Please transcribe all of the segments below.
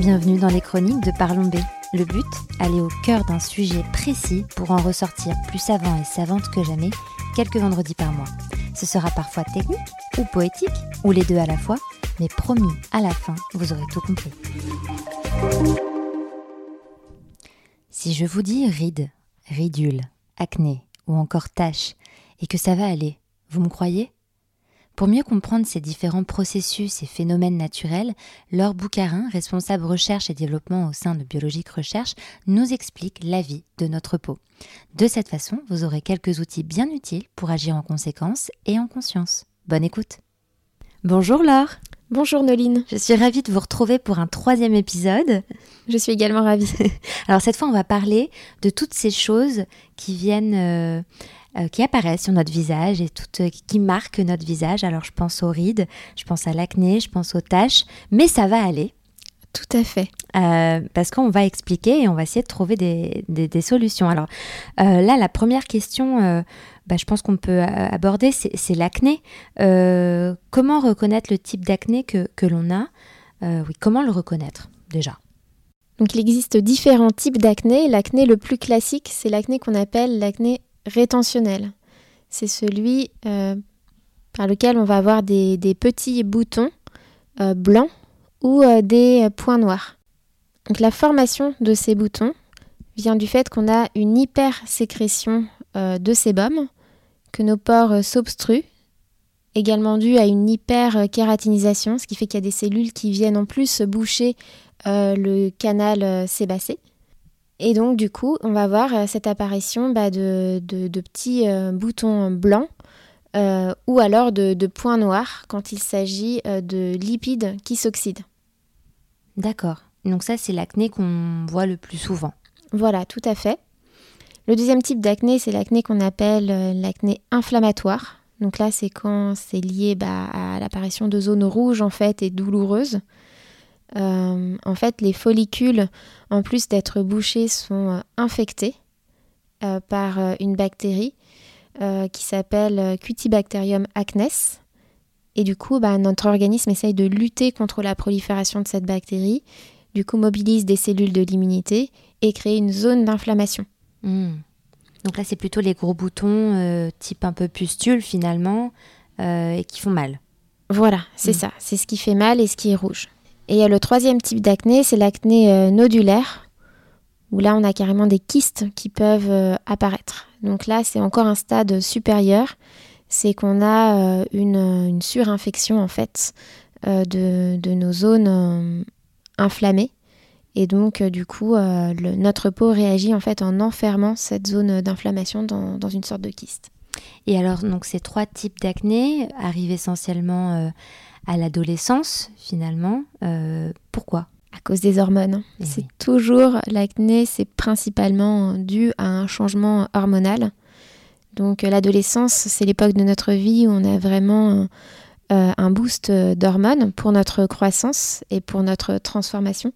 Bienvenue dans les chroniques de Parlons B. Le but, aller au cœur d'un sujet précis pour en ressortir plus savant et savante que jamais quelques vendredis par mois. Ce sera parfois technique ou poétique, ou les deux à la fois, mais promis, à la fin, vous aurez tout compris. Si je vous dis rides, ridules, acné ou encore taches, et que ça va aller, vous me croyez? Pour mieux comprendre ces différents processus et phénomènes naturels, Laure Boucarin, responsable recherche et développement au sein de Biologique Recherche, nous explique la vie de notre peau. De cette façon, vous aurez quelques outils bien utiles pour agir en conséquence et en conscience. Bonne écoute. Bonjour Laure. Bonjour Noline. Je suis ravie de vous retrouver pour un troisième épisode. Je suis également ravie. Alors cette fois, on va parler de toutes ces choses qui viennent euh, euh, qui apparaissent sur notre visage et toutes, euh, qui marquent notre visage. Alors je pense aux rides, je pense à l'acné, je pense aux taches, mais ça va aller. Tout à fait. Euh, parce qu'on va expliquer et on va essayer de trouver des, des, solutions. Alors là, la première question, bah, je pense qu'on peut aborder, c'est l'acné. comment reconnaître le type d'acné que, que l'on a? Oui, comment le reconnaître déjà? Donc il existe différents types d'acné. L'acné le plus classique, c'est l'acné qu'on appelle l'acné rétentionnel. C'est celui euh, par lequel on va avoir des, petits boutons euh, blancs ou euh, des points noirs. La formation de ces boutons vient du fait qu'on a une hypersécrétion de sébum, que nos pores s'obstruent, également dû à une hyperkératinisation, ce qui fait qu'il y a des cellules qui viennent en plus boucher le canal sébacé. Et donc, du coup, on va voir euh, cette apparition bah, de, petits euh, boutons blancs euh, ou alors de, points noirs quand il s'agit de lipides qui s'oxydent. D'accord. Donc ça, c'est l'acné qu'on voit le plus souvent. Voilà, tout à fait. Le deuxième type d'acné, c'est l'acné qu'on appelle l'acné inflammatoire. Donc là, c'est quand c'est lié bah, à l'apparition de zones rouges en fait et douloureuses. Euh, en fait, les follicules, en plus d'être bouchés, sont euh, infectés euh, par une bactérie qui s'appelle Cutibacterium acnes. Et du coup, bah, notre organisme essaye de lutter contre la prolifération de cette bactérie, du coup mobilise des cellules de l'immunité et crée une zone d'inflammation. Hmm. Donc là, c'est plutôt les gros boutons type un peu pustule finalement et qui font mal. Voilà, c'est hmm. ça. C'est ce qui fait mal et ce qui est rouge. Et le troisième type d'acné, c'est l'acné euh, nodulaire, où là on a carrément des kystes qui peuvent euh, apparaître. Donc là c'est encore un stade supérieur, c'est qu'on a euh, une, surinfection en fait de, nos zones inflammées. Et donc, du coup, notre peau réagit en fait en enfermant cette zone d'inflammation dans, dans, une sorte de kyste. Et alors, donc, ces trois types d'acné arrivent essentiellement à l'adolescence finalement. Euh, pourquoi? À cause des hormones. Eh c'est toujours l'acné, c'est principalement dû à un changement hormonal. Donc euh, l'adolescence, c'est l'époque de notre vie où on a vraiment euh, un boost d'hormones pour notre croissance et pour notre transformation.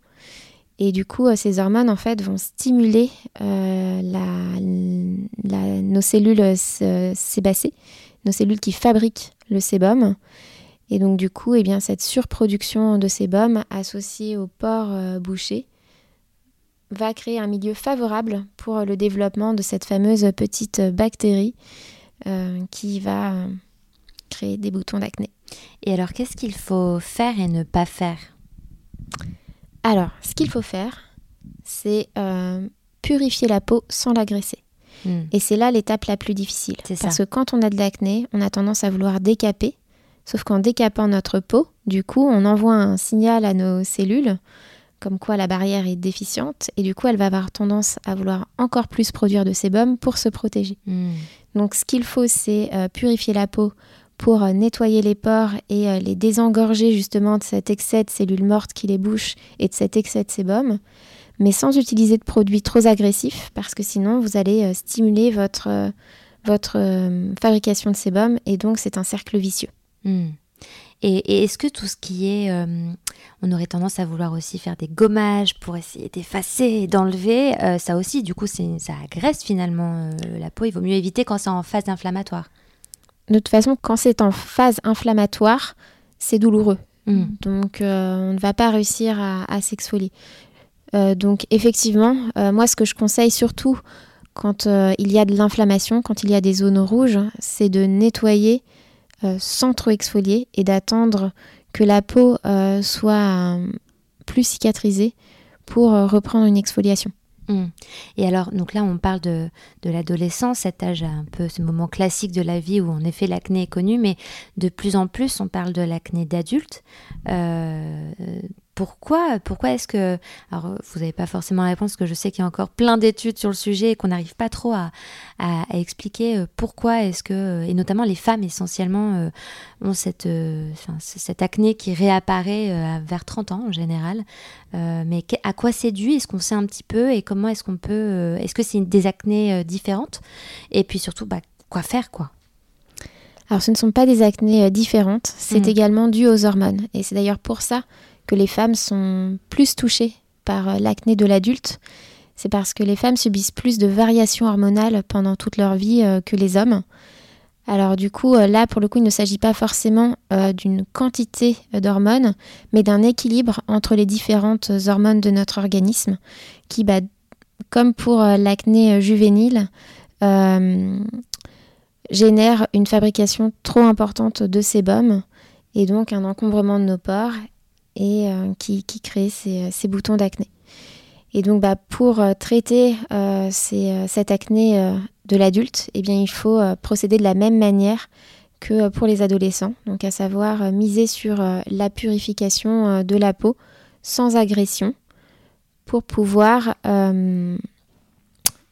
Et du coup, ces hormones, en fait, vont stimuler la, nos cellules sébacées, nos cellules qui fabriquent le sébum. Et donc du coup, eh bien, cette surproduction de sébum associée aux pores euh, bouchés va créer un milieu favorable pour le développement de cette fameuse petite bactérie euh, qui va euh, créer des boutons d'acné. Et alors, qu'est-ce qu'il faut faire et ne pas faire? Alors, ce qu'il faut faire, c'est purifier la peau sans l'agresser. Hmm. Et c'est là l'étape la plus difficile. Parce que quand on a de l'acné, on a tendance à vouloir décaper Sauf qu'en décapant notre peau, du coup, on envoie un signal à nos cellules comme quoi la barrière est déficiente et du coup elle va avoir tendance à vouloir encore plus produire de sébum pour se protéger. Hmm. Donc ce qu'il faut c'est euh, purifier la peau pour euh, nettoyer les pores et euh, les désengorger justement de cet excès de cellules mortes qui les bouchent et de cet excès de sébum, mais sans utiliser de produits trop agressifs parce que sinon vous allez stimuler votre, votre fabrication de sébum et donc c'est un cercle vicieux. Hmm. Et, est-ce que tout ce qui est... Euh, on aurait tendance à vouloir aussi faire des gommages pour essayer d'effacer et d'enlever. Euh, ça aussi, du coup, ça agresse finalement euh, la peau. Il vaut mieux éviter quand c'est en phase inflammatoire. De toute façon, quand c'est en phase inflammatoire, c'est douloureux. Mm. Donc, on ne va pas réussir à, s'exfolier. donc, effectivement, moi, ce que je conseille surtout quand il y a de l'inflammation, quand il y a des zones rouges, c'est de nettoyer sans trop exfolier et d'attendre que la peau soit plus cicatrisée pour reprendre une exfoliation. Mmh. Et alors, donc là, on parle de, de l'adolescence, cet âge un peu ce moment classique de la vie où en effet l'acné est connu, mais de plus en plus, on parle de l'acné d'adulte. Euh, pourquoi, pourquoi est-ce que. Alors, vous n'avez pas forcément la réponse, parce que je sais qu'il y a encore plein d'études sur le sujet et qu'on n'arrive pas trop à, à, expliquer euh, pourquoi est-ce que. Et notamment les femmes, essentiellement, euh, ont cette, euh, cette acné qui réapparaît vers 30 ans en général. mais à quoi c'est dû Est-ce qu'on sait un petit peu? Et comment est-ce qu'on peut. est-ce que c'est des acnés différentes? Et puis surtout, bah, quoi faire, quoi? Alors ce ne sont pas des acnés différentes, c'est mmh. également dû aux hormones. Et c'est d'ailleurs pour ça que les femmes sont plus touchées par euh, l'acné de l'adulte, c'est parce que les femmes subissent plus de variations hormonales pendant toute leur vie euh, que les hommes. Alors du coup, euh, là, pour le coup, il ne s'agit pas forcément d'une quantité d'hormones, mais d'un équilibre entre les différentes hormones de notre organisme, qui, bah, comme pour l'acné juvénile, génère une fabrication trop importante de sébum et donc un encombrement de nos pores et euh, qui, qui, crée ces, ces boutons d'acné. Et donc, bah, pour euh, traiter euh, cette acné de l'adulte, eh bien, il faut procéder de la même manière que pour les adolescents, donc à savoir miser sur la purification de la peau sans agression pour pouvoir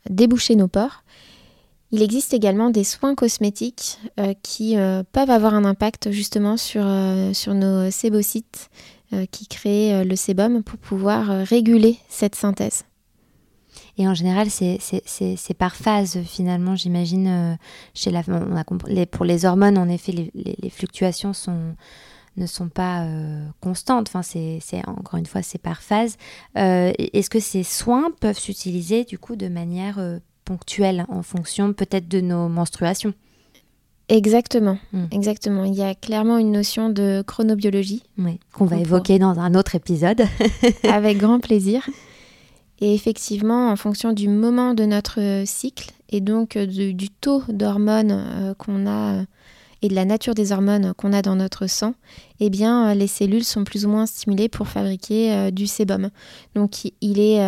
déboucher nos pores. Il existe également des soins cosmétiques qui peuvent avoir un impact justement sur, nos sébocytes euh, qui crée euh, le sébum pour pouvoir euh, réguler cette synthèse. Et en général, c'est par phase, finalement, j'imagine. chez la, pour les hormones, en effet, les, fluctuations sont, ne sont pas constantes. Enfin, c'est encore une fois, c'est par phase. Est-ce que ces soins peuvent s'utiliser, du coup, de manière ponctuelle, en fonction peut-être de nos menstruations? Exactement, hmm. exactement. Il y a clairement une notion de chronobiologie. qu'on va évoquer dans un autre épisode. Avec grand plaisir. Et effectivement, en fonction du moment de notre cycle et donc euh, du, taux d'hormones euh, qu'on a et de la nature des hormones qu'on a dans notre sang, eh bien, euh, les cellules sont plus ou moins stimulées pour fabriquer du sébum. Donc, il est,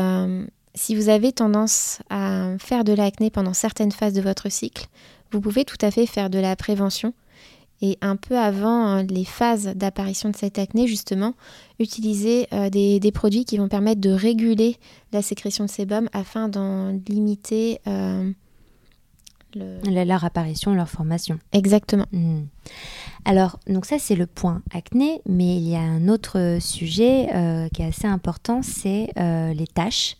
si vous avez tendance à faire de l'acné pendant certaines phases de votre cycle, vous pouvez tout à fait faire de la prévention et un peu avant hein, les phases d'apparition de cette acné, justement, utiliser euh, des, produits qui vont permettre de réguler la sécrétion de sébum afin d'en limiter euh, leur apparition, leur formation. Exactement. Hmm. Alors, donc ça c'est le point acné, mais il y a un autre sujet euh, qui est assez important, c'est les taches,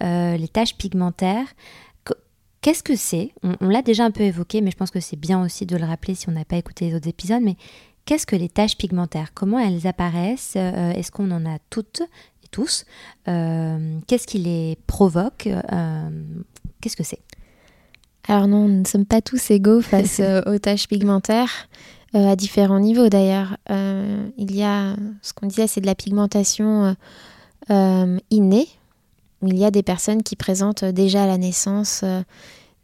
les taches pigmentaires. Qu'est-ce que c'est On, l'a déjà un peu évoqué, mais je pense que c'est bien aussi de le rappeler si on n'a pas écouté les autres épisodes. Mais qu'est-ce que les taches pigmentaires? Comment elles apparaissent euh, Est-ce qu'on en a toutes et tous? Euh, Qu'est-ce qui les provoque euh, Qu'est-ce que c'est? Alors non, nous ne sommes pas tous égaux face aux taches pigmentaires. à différents niveaux d'ailleurs. il y a ce qu'on disait, c'est de la pigmentation innée, il y a des personnes qui présentent déjà à la naissance euh,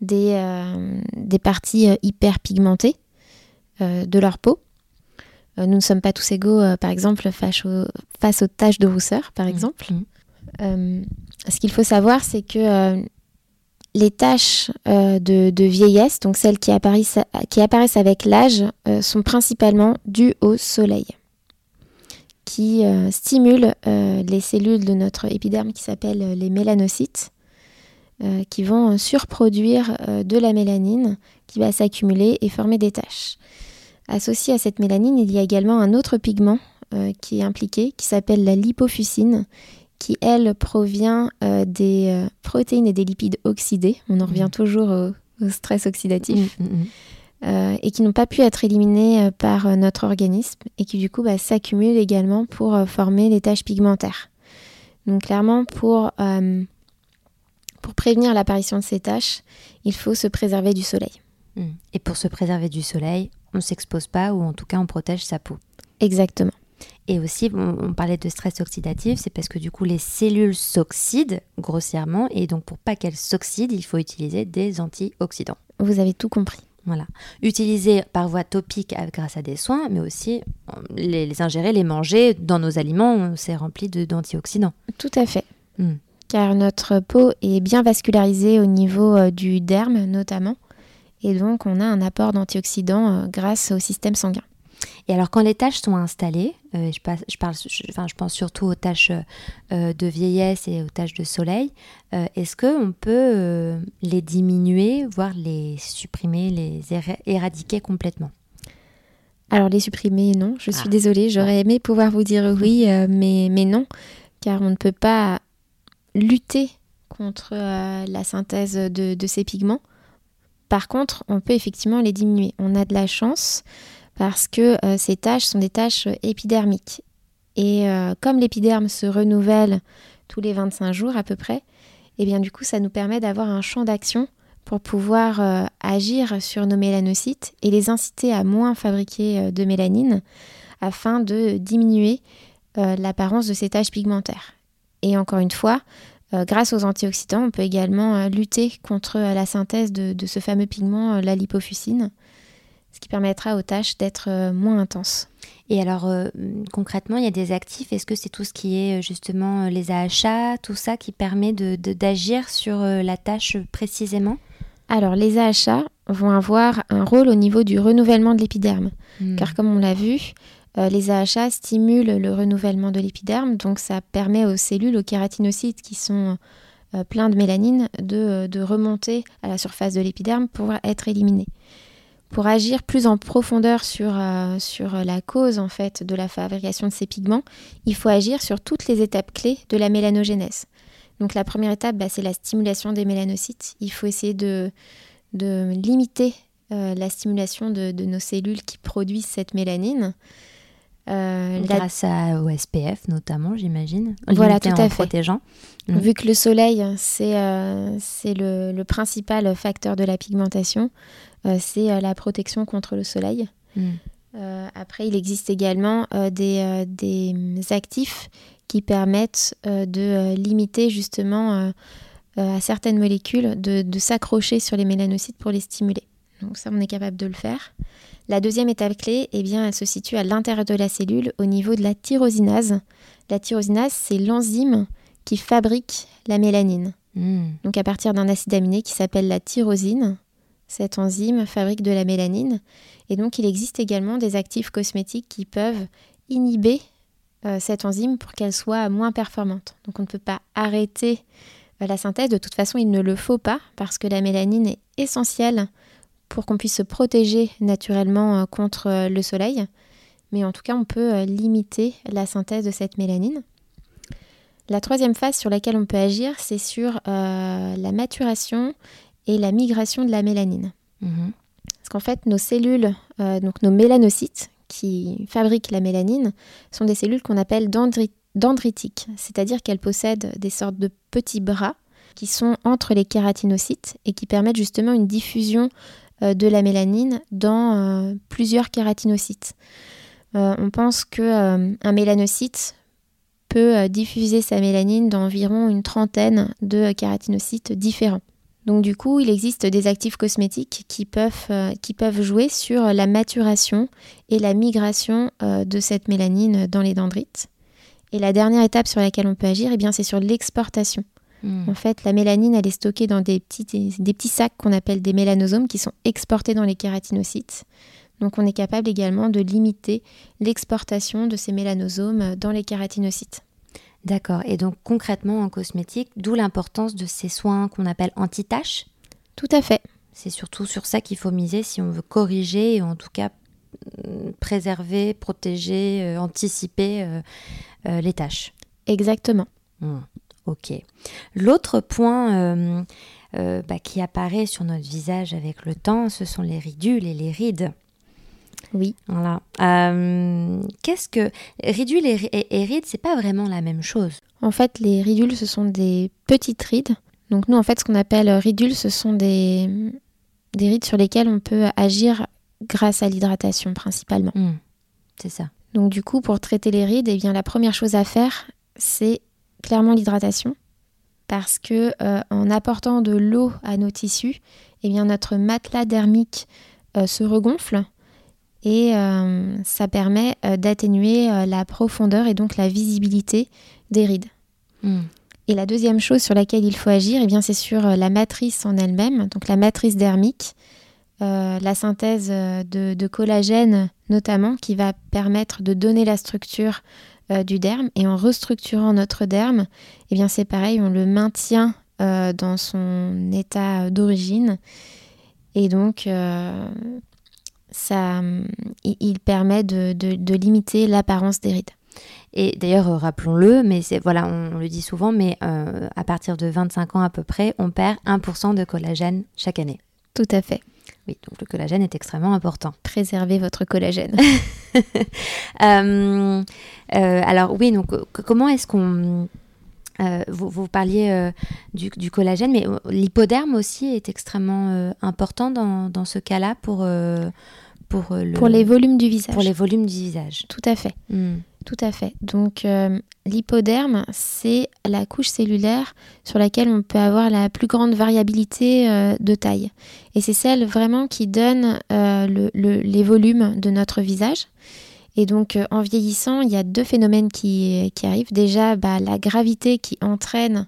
des, euh, des parties euh, hyper pigmentées de leur peau. nous ne sommes pas tous égaux, par exemple, face aux, face aux taches de rousseur, par mmh. exemple. Mmh. ce qu'il faut savoir, c'est que les taches de, de, vieillesse, donc celles qui apparaissent, qui apparaissent avec l'âge, sont principalement dues au soleil qui euh, stimule euh, les cellules de notre épiderme qui s'appellent euh, les mélanocytes, qui vont surproduire de la mélanine qui va s'accumuler et former des taches. Associé à cette mélanine, il y a également un autre pigment qui est impliqué, qui s'appelle la lipofuscine, qui, elle, provient des protéines et des lipides oxydés. On en revient mmh. toujours au, stress oxydatif. Mmh, mmh, euh, et qui n'ont pas pu être éliminés euh, par euh, notre organisme et qui du coup bah, s'accumulent également pour former les taches pigmentaires. Donc clairement, pour, pour prévenir l'apparition de ces taches, il faut se préserver du soleil. Hmm. Et pour se préserver du soleil, on ne s'expose pas ou en tout cas on protège sa peau. Exactement. Et aussi, on, parlait de stress oxydatif, c'est parce que du coup, les cellules s'oxydent grossièrement. Et donc, pour pas qu'elles s'oxydent, il faut utiliser des antioxydants. Vous avez tout compris. Voilà. Utiliser par voie topique grâce à des soins, mais aussi les, ingérer, les manger dans nos aliments, c'est rempli d'antioxydants. Tout à fait. Hmm. Car notre peau est bien vascularisée au niveau euh, du derme notamment. Et donc on a un apport d'antioxydants euh, grâce au système sanguin. Et alors, quand les tâches sont installées, euh, je, je, parle, enfin, je pense surtout aux tâches euh, de vieillesse et aux tâches de soleil, euh, est-ce qu'on peut les diminuer, voire les supprimer, les éradiquer complètement? Alors, les supprimer, non. Je suis ah. désolée, j'aurais aimé pouvoir vous dire oui, mais, mais non, car on ne peut pas lutter contre la synthèse de, de ces pigments. Par contre, on peut effectivement les diminuer. On a de la chance parce que euh, ces tâches sont des tâches épidermiques. Et euh, comme l'épiderme se renouvelle tous les 25 jours à peu près, et eh bien du coup ça nous permet d'avoir un champ d'action pour pouvoir euh, agir sur nos mélanocytes et les inciter à moins fabriquer de mélanine afin de diminuer l'apparence de ces taches pigmentaires. Et encore une fois, grâce aux antioxydants, on peut également lutter contre la synthèse de, de ce fameux pigment, la lipofuscine, ce qui permettra aux tâches d'être euh, moins intenses. Et alors, euh, concrètement, il y a des actifs. Est-ce que c'est tout ce qui est euh, justement les AHA, tout ça qui permet d'agir de, sur la tâche précisément? Alors, les AHA vont avoir un rôle au niveau du renouvellement de l'épiderme. Hmm. Car comme on l'a vu, les AHA stimulent le renouvellement de l'épiderme. Donc, ça permet aux cellules, aux kératinocytes qui sont pleins de mélanine, de, de remonter à la surface de l'épiderme pour être éliminés pour agir plus en profondeur sur, euh, sur la cause en fait de la fabrication de ces pigments, il faut agir sur toutes les étapes clés de la mélanogénèse. Donc la première étape, bah, c'est la stimulation des mélanocytes. Il faut essayer de, de limiter euh, la stimulation de, nos cellules qui produisent cette mélanine. Euh, Grâce au SPF notamment, j'imagine. Voilà, tout à fait. Protégeant. Mm. Vu que le soleil, c'est le, le, principal facteur de la pigmentation, c'est euh, la protection contre le soleil. Mm. Euh, après, il existe également des, actifs qui permettent de limiter justement à certaines molécules de, s'accrocher sur les mélanocytes pour les stimuler. Donc ça, on est capable de le faire. La deuxième étape clé, eh bien, elle se situe à l'intérieur de la cellule au niveau de la tyrosinase. La tyrosinase, c'est l'enzyme qui fabrique la mélanine. Mm. Donc à partir d'un acide aminé qui s'appelle la tyrosine, cette enzyme fabrique de la mélanine. Et donc il existe également des actifs cosmétiques qui peuvent inhiber euh, cette enzyme pour qu'elle soit moins performante. Donc on ne peut pas arrêter euh, la synthèse. De toute façon, il ne le faut pas parce que la mélanine est essentielle pour qu'on puisse se protéger naturellement euh, contre le soleil. Mais en tout cas, on peut limiter la synthèse de cette mélanine. La troisième phase sur laquelle on peut agir, c'est sur la maturation et la migration de la mélanine. Mhm. Parce qu'en fait, nos cellules, euh, donc nos mélanocytes qui fabriquent la mélanine, sont des cellules qu'on appelle dendritiques, c'est-à-dire qu'elles possèdent des sortes de petits bras qui sont entre les kératinocytes et qui permettent justement une diffusion euh, de la mélanine dans euh, plusieurs kératinocytes. on pense qu'un un mélanocyte peut diffuser sa mélanine dans environ une trentaine de kératinocytes différents. Donc du coup, il existe des actifs cosmétiques qui peuvent, euh, qui peuvent jouer sur la maturation et la migration euh, de cette mélanine dans les dendrites. Et la dernière étape sur laquelle on peut agir, eh bien, c'est sur l'exportation. Hmm. En fait, la mélanine, elle est stockée dans des petits, des petits sacs qu'on appelle des mélanosomes qui sont exportés dans les kératinocytes. Donc on est capable également de limiter l'exportation de ces mélanosomes dans les kératinocytes. D'accord. Et donc concrètement en cosmétique, d'où l'importance de ces soins qu'on appelle anti-taches Tout à fait. C'est surtout sur ça qu'il faut miser si on veut corriger et en tout cas mm, préserver, protéger, euh, anticiper euh, euh, les taches. Exactement. Mmh. Ok. L'autre point bah, qui apparaît sur notre visage avec le temps, ce sont les ridules et les rides. Oui. Voilà. Euh, qu'est-ce que ridule et, rides, c'est pas vraiment la même chose? En fait, les ridules, ce sont des petites rides. Donc nous, en fait, ce qu'on appelle ridules, ce sont des, des rides sur lesquelles on peut agir grâce à l'hydratation principalement. Hmm. c'est ça. Donc du coup, pour traiter les rides, eh bien, la première chose à faire, c'est clairement l'hydratation. Parce que euh, en apportant de l'eau à nos tissus, eh bien, notre matelas dermique euh, se regonfle et euh, ça permet d'atténuer la profondeur et donc la visibilité des rides. Hmm. Et la deuxième chose sur laquelle il faut agir, eh bien, c'est sur la matrice en elle-même, donc la matrice dermique. Euh, la synthèse euh, de, collagène notamment qui va permettre de donner la structure euh, du derme et en restructurant notre derme, eh bien c'est pareil, on le maintient dans son état d'origine et donc ça, il, permet de, limiter l'apparence des rides. Et d'ailleurs, rappelons-le, mais c'est voilà, on, le dit souvent, mais à partir de 25 ans à peu près, on perd 1% de collagène chaque année. Tout à fait. Oui, donc le collagène est extrêmement important. Préservez votre collagène. Euh, euh, alors oui, donc comment est-ce qu'on... Euh, vous, parliez du, collagène, mais l'hypoderme aussi est extrêmement important dans, ce cas-là pour, pour, le, pour les volumes du visage. Pour les volumes du visage. Tout à fait. Hmm. Tout à fait. Donc euh, l'hypoderme, c'est la couche cellulaire sur laquelle on peut avoir la plus grande variabilité euh, de taille. Et c'est celle vraiment qui donne euh, les volumes de notre visage. Et donc en vieillissant, il y a deux phénomènes qui, arrivent. Déjà, bah, la gravité qui entraîne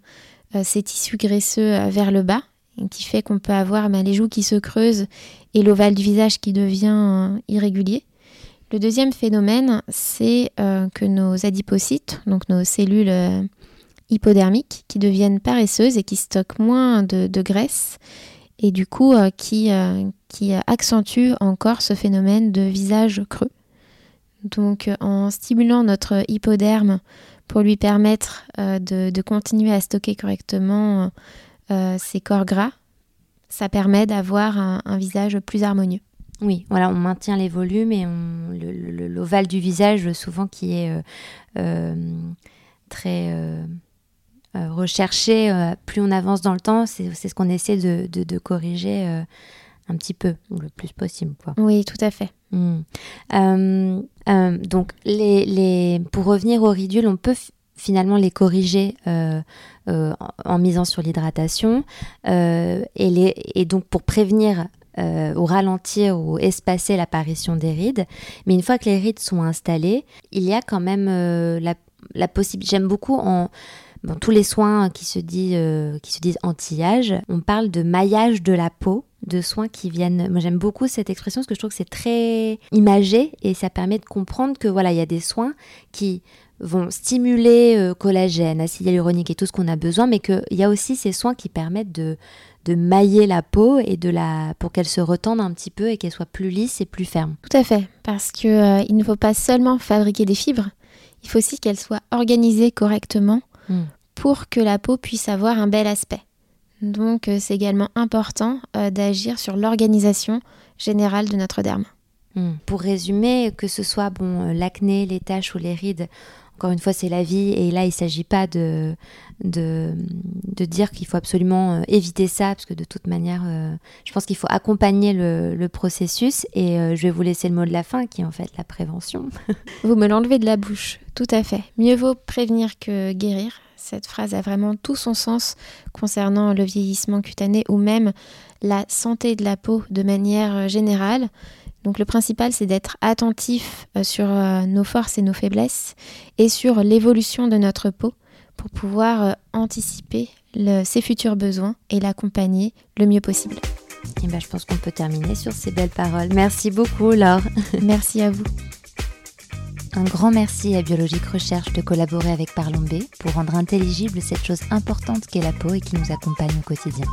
ces tissus graisseux vers le bas, qui fait qu'on peut avoir bah, les joues qui se creusent et l'ovale du visage qui devient irrégulier. Le deuxième phénomène, c'est euh, que nos adipocytes, donc nos cellules euh, hypodermiques, qui deviennent paresseuses et qui stockent moins de, graisse, et du coup euh, qui, qui accentuent encore ce phénomène de visage creux. Donc en stimulant notre hypoderme pour lui permettre de, continuer à stocker correctement ses corps gras, ça permet d'avoir un visage plus harmonieux. Oui, voilà, on maintient les volumes et l'ovale du visage, souvent qui est euh, euh, très euh, recherché, plus on avance dans le temps, c'est ce qu'on essaie de, corriger un petit peu, le plus possible. Oui, tout à fait. Hmm. donc, les, pour revenir aux ridules, on peut finalement les corriger en, misant sur l'hydratation et, et, donc pour prévenir euh, ou ralentir ou espacer l'apparition des rides. Mais une fois que les rides sont installées, il y a quand même euh, la, possibilité. J'aime beaucoup en tous les soins qui se, euh, qui se disent anti-âge, on parle de maillage de la peau, de soins qui viennent. Moi, j'aime beaucoup cette expression parce que je trouve que c'est très imagé et ça permet de comprendre que voilà, il y a des soins qui vont stimuler collagène, acide hyaluronique et tout ce qu'on a besoin, mais qu'il y a aussi ces soins qui permettent de, de mailler la peau et de la pour qu'elle se retende un petit peu et qu'elle soit plus lisse et plus ferme. Tout à fait, parce que euh, il ne faut pas seulement fabriquer des fibres, il faut aussi qu'elles soient organisées correctement hmm. pour que la peau puisse avoir un bel aspect. Donc euh, c'est également important euh, d'agir sur l'organisation générale de notre derme. Hmm. Pour résumer, que ce soit bon l'acné, les taches ou les rides, encore une fois, c'est la vie et là, il ne s'agit pas de, de, dire qu'il faut absolument euh, éviter ça, parce que de toute manière, euh, je pense qu'il faut accompagner le, processus et euh, je vais vous laisser le mot de la fin, qui est en fait la prévention. vous me l'enlevez de la bouche, tout à fait. Mieux vaut prévenir que guérir. Cette phrase a vraiment tout son sens concernant le vieillissement cutané ou même la santé de la peau de manière générale. Donc le principal, c'est d'être attentif euh, sur euh, nos forces et nos faiblesses et sur l'évolution de notre peau pour pouvoir euh, anticiper ses futurs besoins et l'accompagner le mieux possible. Et eh ben, je pense qu'on peut terminer sur ces belles paroles. Merci beaucoup, Laure. merci à vous. Un grand merci à Biologique Recherche de collaborer avec Parlons B pour rendre intelligible cette chose importante qu'est la peau et qui nous accompagne au quotidien.